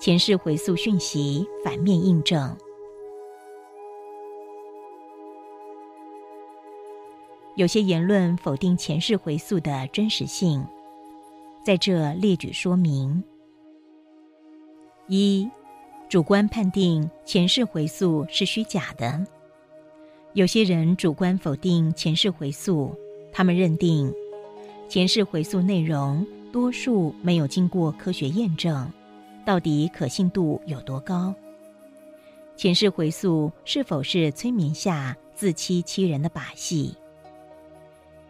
前世回溯讯息反面印证。有些言论否定前世回溯的真实性，在这列举说明：一、主观判定前世回溯是虚假的；有些人主观否定前世回溯，他们认定前世回溯内容多数没有经过科学验证，到底可信度有多高？前世回溯是否是催眠下自欺欺人的把戏？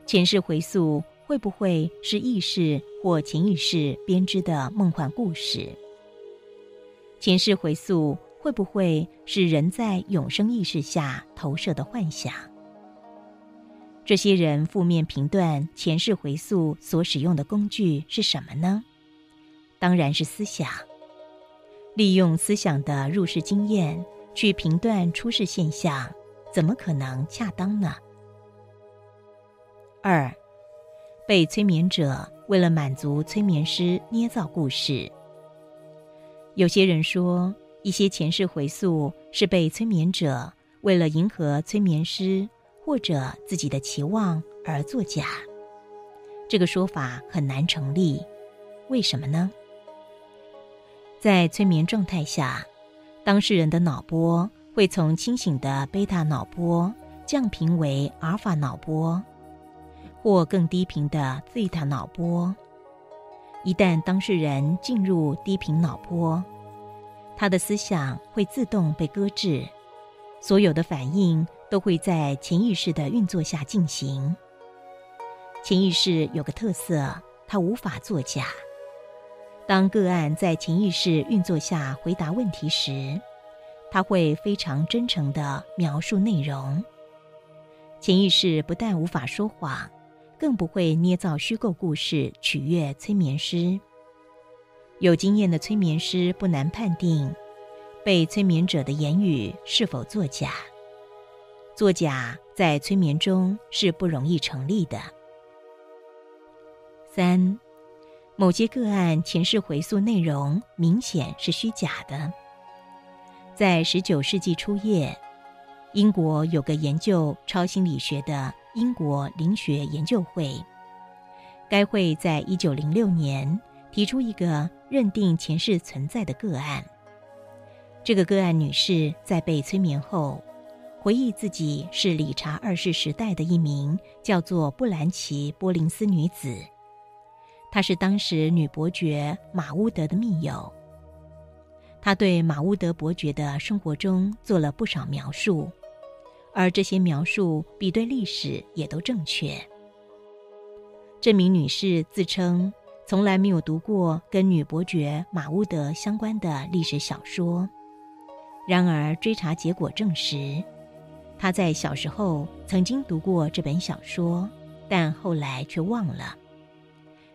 前世回溯会不会是意识或潜意识编织的梦幻故事？前世回溯会不会是人在永生意识下投射的幻想？这些人负面评断前世回溯所使用的工具是什么呢？当然是思想。利用思想的入世经验去评断出世现象，怎么可能恰当呢？二，被催眠者为了满足催眠师捏造故事。有些人说，一些前世回溯是被催眠者为了迎合催眠师或者自己的期望而作假。这个说法很难成立，为什么呢？在催眠状态下，当事人的脑波会从清醒的贝塔脑波降频为阿尔法脑波。或更低频的贝塔脑波，一旦当事人进入低频脑波，他的思想会自动被搁置，所有的反应都会在潜意识的运作下进行。潜意识有个特色，它无法作假。当个案在潜意识运作下回答问题时，他会非常真诚的描述内容。潜意识不但无法说谎。更不会捏造虚构故事取悦催眠师。有经验的催眠师不难判定，被催眠者的言语是否作假。作假在催眠中是不容易成立的。三，某些个案前世回溯内容明显是虚假的。在十九世纪初叶，英国有个研究超心理学的。英国灵学研究会，该会在一九零六年提出一个认定前世存在的个案。这个个案女士在被催眠后，回忆自己是理查二世时代的一名叫做布兰奇·波林斯女子，她是当时女伯爵马乌德的密友。她对马乌德伯爵的生活中做了不少描述。而这些描述比对历史也都正确。这名女士自称从来没有读过跟女伯爵马乌德相关的历史小说，然而追查结果证实，她在小时候曾经读过这本小说，但后来却忘了。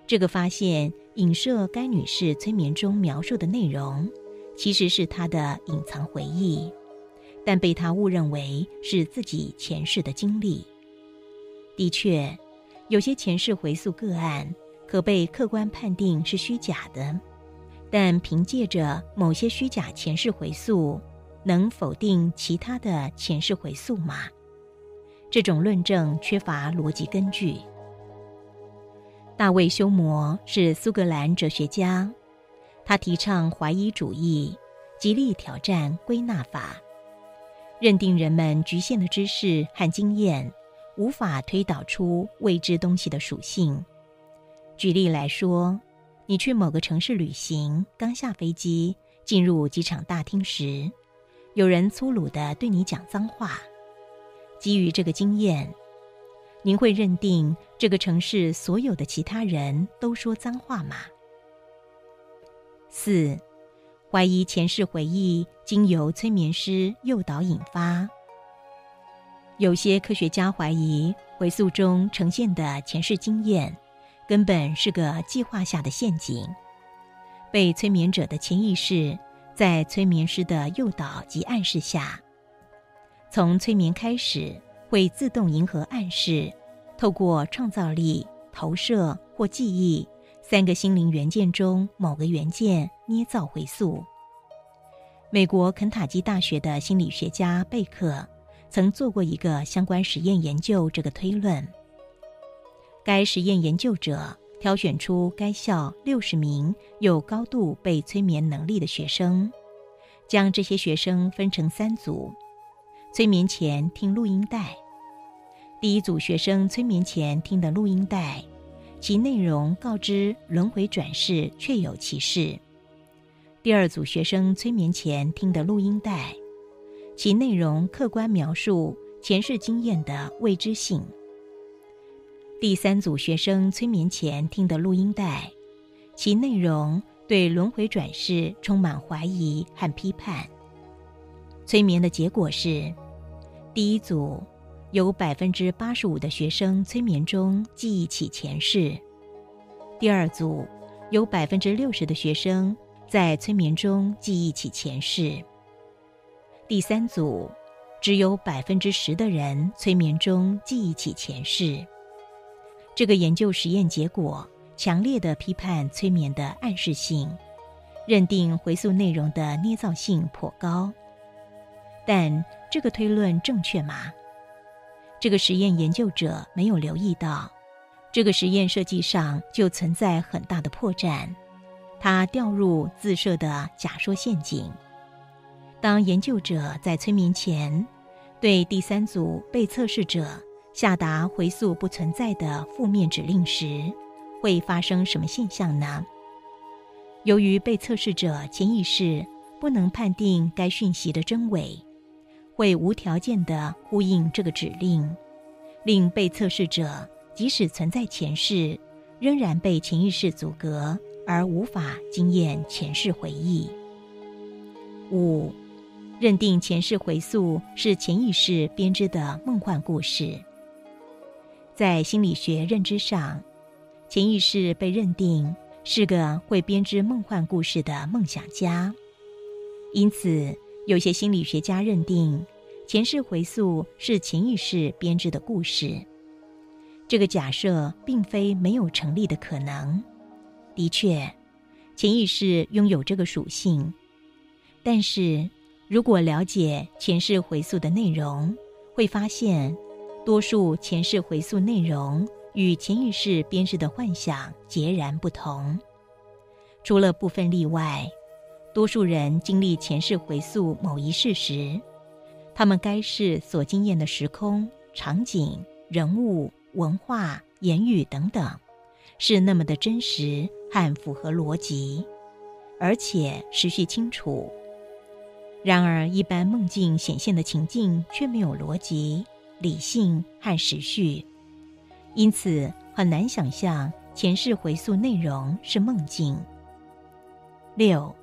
这个发现影射该女士催眠中描述的内容，其实是她的隐藏回忆。但被她误认为是自己前世的经历。的确，有些前世回溯个案可被客观判定是虚假的，但凭借着某些虚假前世回溯，能否定其他的前世回溯吗？这种论证缺乏逻辑根据。大卫休谟是苏格兰哲学家，他提倡怀疑主义，极力挑战归纳法。认定人们局限的知识和经验无法推导出未知东西的属性。举例来说，你去某个城市旅行，刚下飞机进入机场大厅时，有人粗鲁的对你讲脏话。基于这个经验，您会认定这个城市所有的其他人都说脏话吗？四。怀疑前世回忆经由催眠师诱导引发。有些科学家怀疑回溯中呈现的前世经验，根本是个计划下的陷阱。被催眠者的潜意识在催眠师的诱导及暗示下，从催眠开始会自动迎合暗示，透过创造力、投射或记忆三个心灵元件中某个元件。捏造回溯，美国肯塔基大学的心理学家贝克曾做过一个相关实验研究，这个推论。该实验研究者挑选出该校六十名有高度被催眠能力的学生，将这些学生分成三组，催眠前听录音带。第一组学生催眠前听的录音带，其内容告知轮回转世确有其事；第二组学生催眠前听的录音带，其内容客观描述前世经验的未知性。第三组学生催眠前听的录音带，其内容对轮回转世充满怀疑和批判。催眠的结果是，第一组有百分之八十五的学生催眠中记忆起前世；第二组有百分之六十的学生在催眠中记忆起前世；第三组只有百分之十的人催眠中记忆起前世。这个研究实验结果强烈的批判催眠的暗示性，认定回溯内容的捏造性颇高。但这个推论正确吗？这个实验研究者没有留意到，这个实验设计上就存在很大的破绽。他掉入自设的假说陷阱。当研究者在催眠前，对第三组被测试者。下达回溯不存在的负面指令时，会发生什么现象呢？由于被测试者潜意识不能判定该讯息的真伪，会无条件的呼应这个指令，令被测试者即使存在前世，仍然被潜意识阻隔，而无法经验前世回忆。五，认定前世回溯是潜意识编织的梦幻故事。在心理学认知上，潜意识被认定是个会编织梦幻故事的梦想家，因此有些心理学家认定前世回溯是潜意识编织的故事。这个假设并非没有成立的可能。的确，潜意识拥有这个属性，但是如果了解前世回溯的内容，会发现。多数前世回溯内容与潜意识编织的幻想截然不同，除了部分例外，多数人经历前世回溯某一事时，他们该是所经验的时空、场景、人物、文化、言语等等，是那么的真实和符合逻辑，而且时序清楚。然而，一般梦境显现的情境却没有逻辑。理性和时序，因此很难想象前世回溯内容是梦境。六，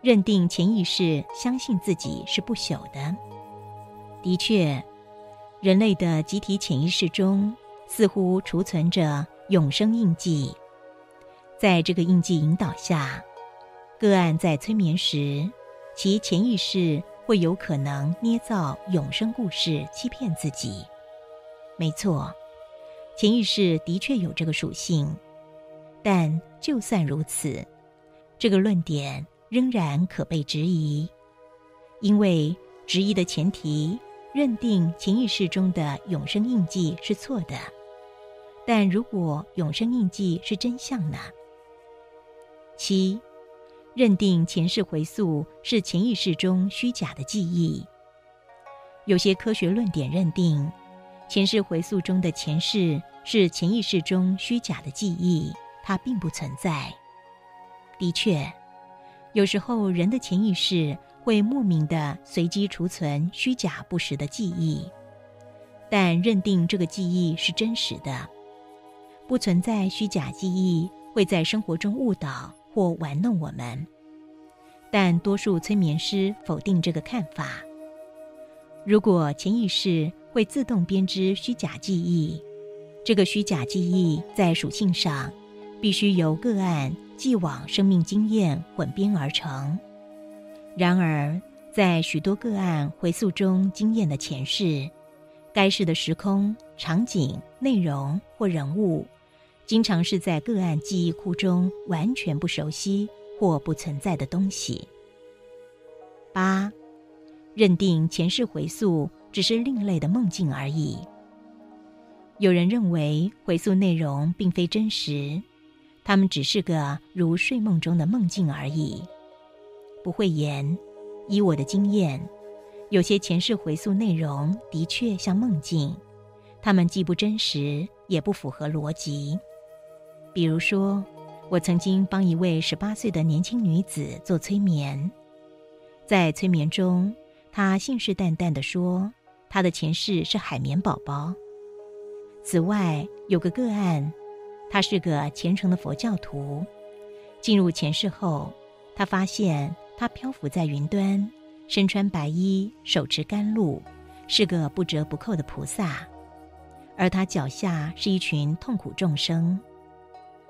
认定潜意识相信自己是不朽的。的确，人类的集体潜意识中似乎储存着永生印记，在这个印记引导下，个案在催眠时，其潜意识。会有可能捏造永生故事欺骗自己。没错，潜意识的确有这个属性，但就算如此，这个论点仍然可被质疑，因为质疑的前提认定潜意识中的永生印记是错的。但如果永生印记是真相呢？七。认定前世回溯是潜意识中虚假的记忆。有些科学论点认定，前世回溯中的前世是潜意识中虚假的记忆，它并不存在。的确，有时候人的潜意识会莫名的随机储存虚假不实的记忆，但认定这个记忆是真实的，不存在虚假记忆会在生活中误导。或玩弄我们，但多数催眠师否定这个看法。如果潜意识会自动编织虚假记忆，这个虚假记忆在属性上必须由个案既往生命经验混编而成。然而，在许多个案回溯中经验的前世，该世的时空、场景、内容或人物。经常是在个案记忆库中完全不熟悉或不存在的东西。八，认定前世回溯只是另类的梦境而已。有人认为回溯内容并非真实，他们只是个如睡梦中的梦境而已。不会言，以我的经验，有些前世回溯内容的确像梦境，他们既不真实，也不符合逻辑。比如说，我曾经帮一位十八岁的年轻女子做催眠，在催眠中，她信誓旦旦地说，她的前世是海绵宝宝。此外，有个个案，他是个虔诚的佛教徒，进入前世后，他发现他漂浮在云端，身穿白衣，手持甘露，是个不折不扣的菩萨，而他脚下是一群痛苦众生。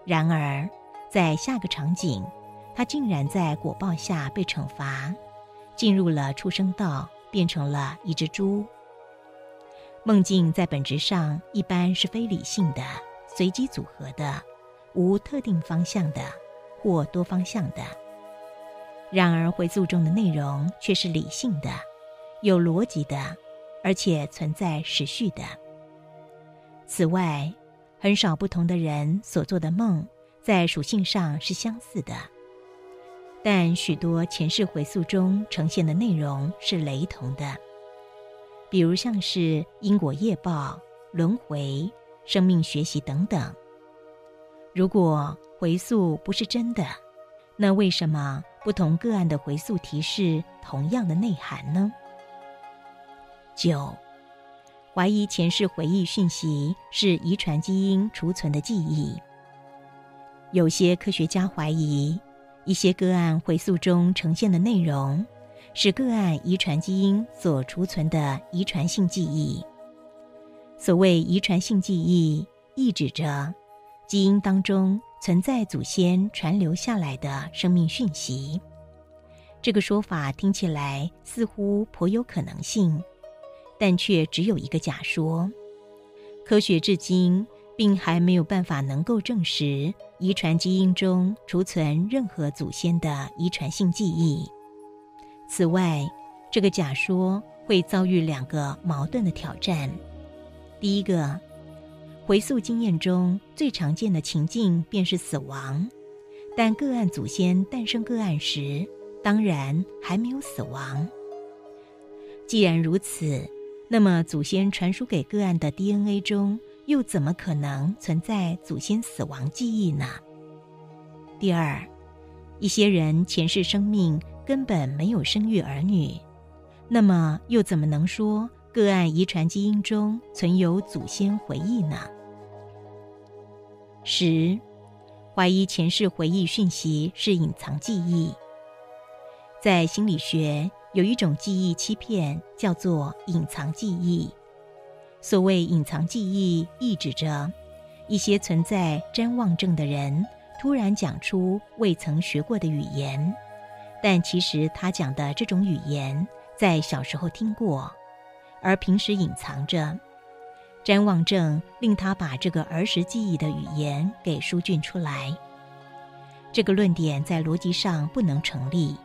然而，在下个场景，他竟然在果报下被惩罚，进入了畜生道，变成了一只猪。梦境在本质上一般是非理性的、随机组合的、无特定方向的或多方向的。然而，回溯中的内容却是理性的、有逻辑的，而且存在时序的。此外，很少不同的人所做的梦，在属性上是相似的，但许多前世回溯中呈现的内容是雷同的。比如像是因果业报、轮回、生命学习等等。如果回溯不是真的，那为什么不同个案的回溯提示同样的内涵呢？九。怀疑前世回忆讯息是遗传基因储存的记忆。有些科学家怀疑，一些个案回溯中呈现的内容是个案遗传基因所储存的遗传性记忆。所谓遗传性记忆，意指着基因当中存在祖先传留下来的生命讯息。这个说法听起来似乎颇有可能性。但却只有一个假说，科学至今并还没有办法能够证实遗传基因中储存任何祖先的遗传性记忆。此外，这个假说会遭遇两个矛盾的挑战：第一个，回溯经验中最常见的情境便是死亡，但个案祖先诞生个案时，当然还没有死亡。既然如此。那么，祖先传输给个案的 DNA 中，又怎么可能存在祖先死亡记忆呢？第二，一些人前世生命根本没有生育儿女，那么又怎么能说个案遗传基因中存有祖先回忆呢？十，怀疑前世回忆讯息是隐藏记忆，在心理学。有一种记忆欺骗，叫做隐藏记忆。所谓隐藏记忆，意指着一些存在瞻望症的人突然讲出未曾学过的语言，但其实他讲的这种语言在小时候听过，而平时隐藏着。瞻望症令他把这个儿时记忆的语言给疏浚出来。这个论点在逻辑上不能成立。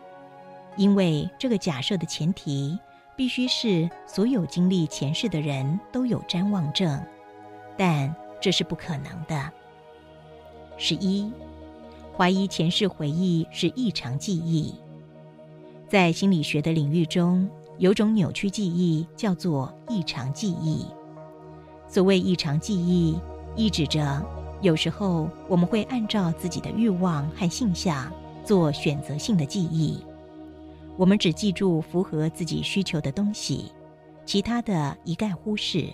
因为这个假设的前提必须是所有经历前世的人都有瞻望症，但这是不可能的。十一，怀疑前世回忆是异常记忆。在心理学的领域中，有种扭曲记忆叫做异常记忆。所谓异常记忆，意指着有时候我们会按照自己的欲望和性向做选择性的记忆。我们只记住符合自己需求的东西，其他的一概忽视。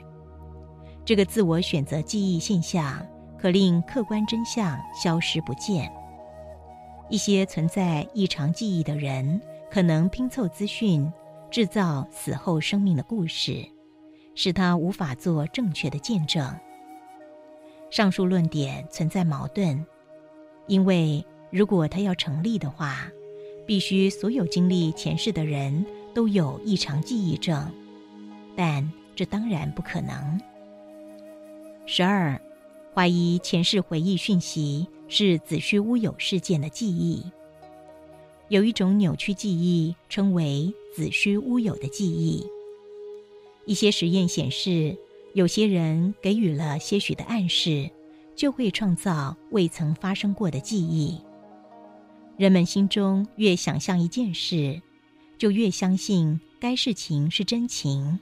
这个自我选择记忆现象，可令客观真相消失不见。一些存在异常记忆的人，可能拼凑资讯，制造死后生命的故事，使他无法做正确的见证。上述论点存在矛盾，因为如果他要成立的话。必须所有经历前世的人都有异常记忆症，但这当然不可能。十二，怀疑前世回忆讯息是子虚乌有事件的记忆。有一种扭曲记忆，称为子虚乌有的记忆。一些实验显示，有些人给予了些许的暗示，就会创造未曾发生过的记忆。人们心中越想象一件事，就越相信该事情是真情。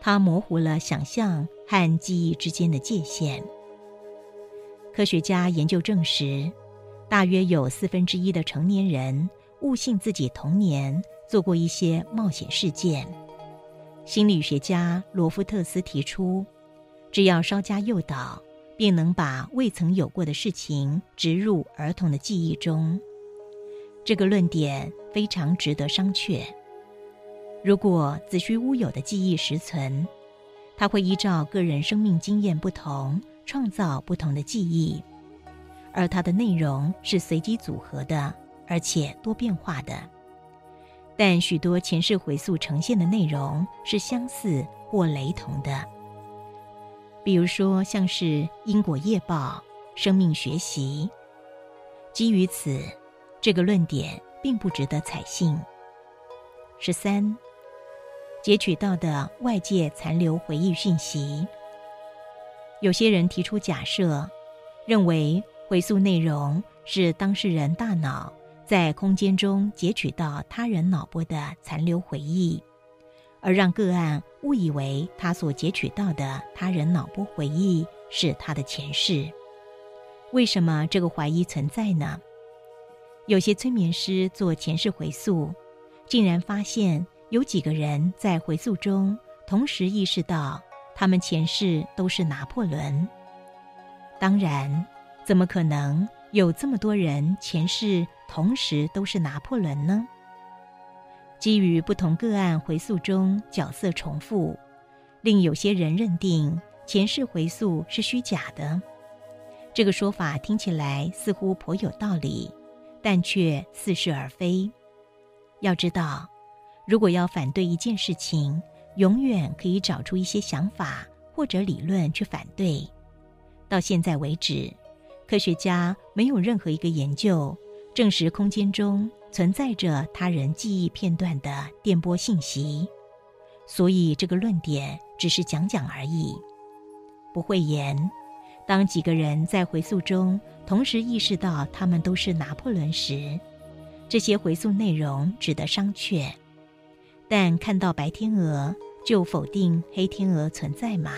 它模糊了想象和记忆之间的界限。科学家研究证实。大约有四分之一的成年人误信自己童年做过一些冒险事件。心理学家罗夫特斯提出，只要稍加诱导，便能把未曾有过的事情植入儿童的记忆中。这个论点非常值得商榷。如果子虚乌有的记忆实存，它会依照个人生命经验不同，创造不同的记忆。而它的内容是随机组合的，而且多变化的。但许多前世回溯呈现的内容是相似或雷同的。比如说，像是因果业报、生命学习。基于此，这个论点并不值得采信。十三，截取到的外界残留回忆讯息。有些人提出假设，认为。回溯内容是当事人大脑在空间中截取到他人脑波的残留回忆，而让个案误以为他所截取到的他人脑波回忆是他的前世。为什么这个怀疑存在呢？有些催眠师做前世回溯，竟然发现有几个人在回溯中同时意识到他们前世都是拿破仑。当然。怎么可能有这么多人前世同时都是拿破仑呢？基于不同个案回溯中角色重复，令有些人认定前世回溯是虚假的。这个说法听起来似乎颇有道理，但却似是而非。要知道，如果要反对一件事情，永远可以找出一些想法或者理论去反对。到现在为止。科学家没有任何一个研究证实空间中存在着他人记忆片段的电波信息，所以这个论点只是讲讲而已。不会言，当几个人在回溯中同时意识到他们都是拿破仑时，这些回溯内容值得商榷。但看到白天鹅就否定黑天鹅存在吗？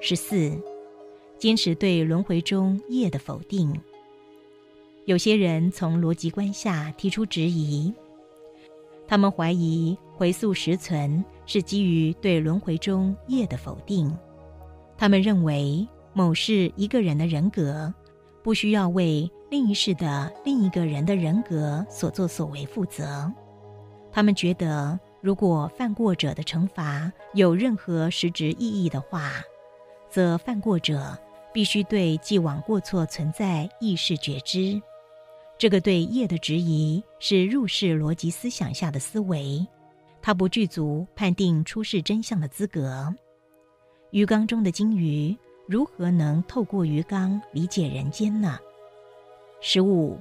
十四。坚持对轮回中业的否定。有些人从逻辑观下提出质疑，他们怀疑回溯实存是基于对轮回中业的否定。他们认为某是一个人的人格，不需要为另一世的另一个人的人格所作所为负责。他们觉得，如果犯过者的惩罚有任何实质意义的话，则犯过者。必须对既往过错存在意识觉知，这个对业的质疑是入世逻辑思想下的思维，它不具足判定出世真相的资格。鱼缸中的金鱼如何能透过鱼缸理解人间呢？十五，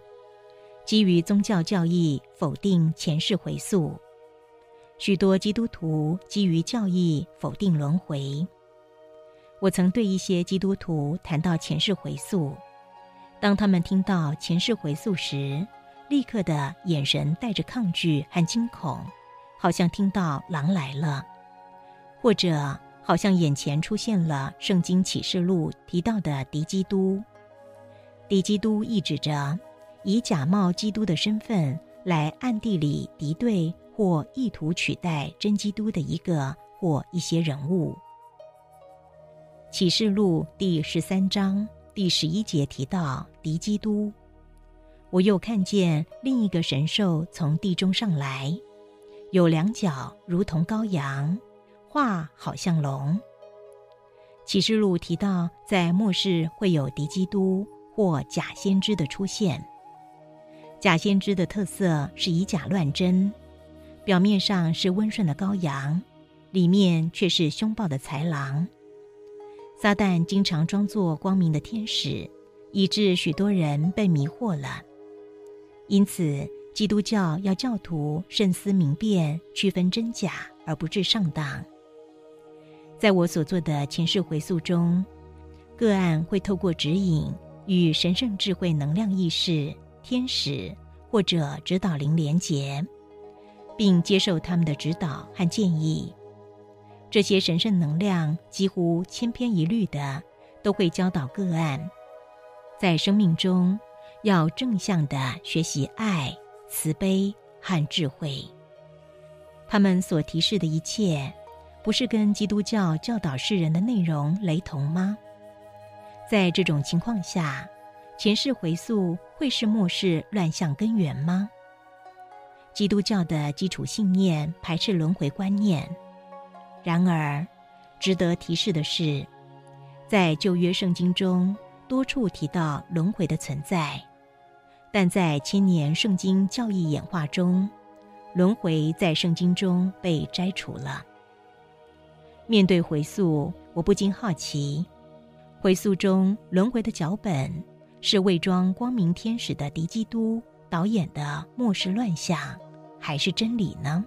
基于宗教教义否定前世回溯，许多基督徒基于教义否定轮回。我曾对一些基督徒谈到前世回溯，当他们听到前世回溯时，立刻的眼神带着抗拒和惊恐，好像听到狼来了，或者好像眼前出现了《圣经启示录》提到的敌基督。敌基督意指着以假冒基督的身份来暗地里敌对或意图取代真基督的一个或一些人物。启示录第十三章第十一节提到敌基督，我又看见另一个神兽从地中上来，有两脚如同羔羊，话好像龙。启示录提到在末世会有敌基督或假先知的出现，假先知的特色是以假乱真，表面上是温顺的羔羊，里面却是凶暴的豺狼。撒旦经常装作光明的天使，以致许多人被迷惑了。因此，基督教要教徒慎思明辨，区分真假，而不致上当。在我所做的前世回溯中，个案会透过指引与神圣智慧能量意识、天使或者指导灵连结，并接受他们的指导和建议。这些神圣能量几乎千篇一律的都会教导个案，在生命中要正向的学习爱、慈悲和智慧。他们所提示的一切。不是跟基督教教导世人的内容雷同吗？在这种情况下，前世回溯会是末世乱象根源吗？基督教的基础信念排斥轮回观念。然而，值得提示的是，在旧约圣经中多处提到轮回的存在，但在千年圣经教义演化中，轮回在圣经中被摘除了。面对回溯，我不禁好奇：回溯中轮回的脚本是伪装光明天使的敌基督导演的末世乱象，还是真理呢？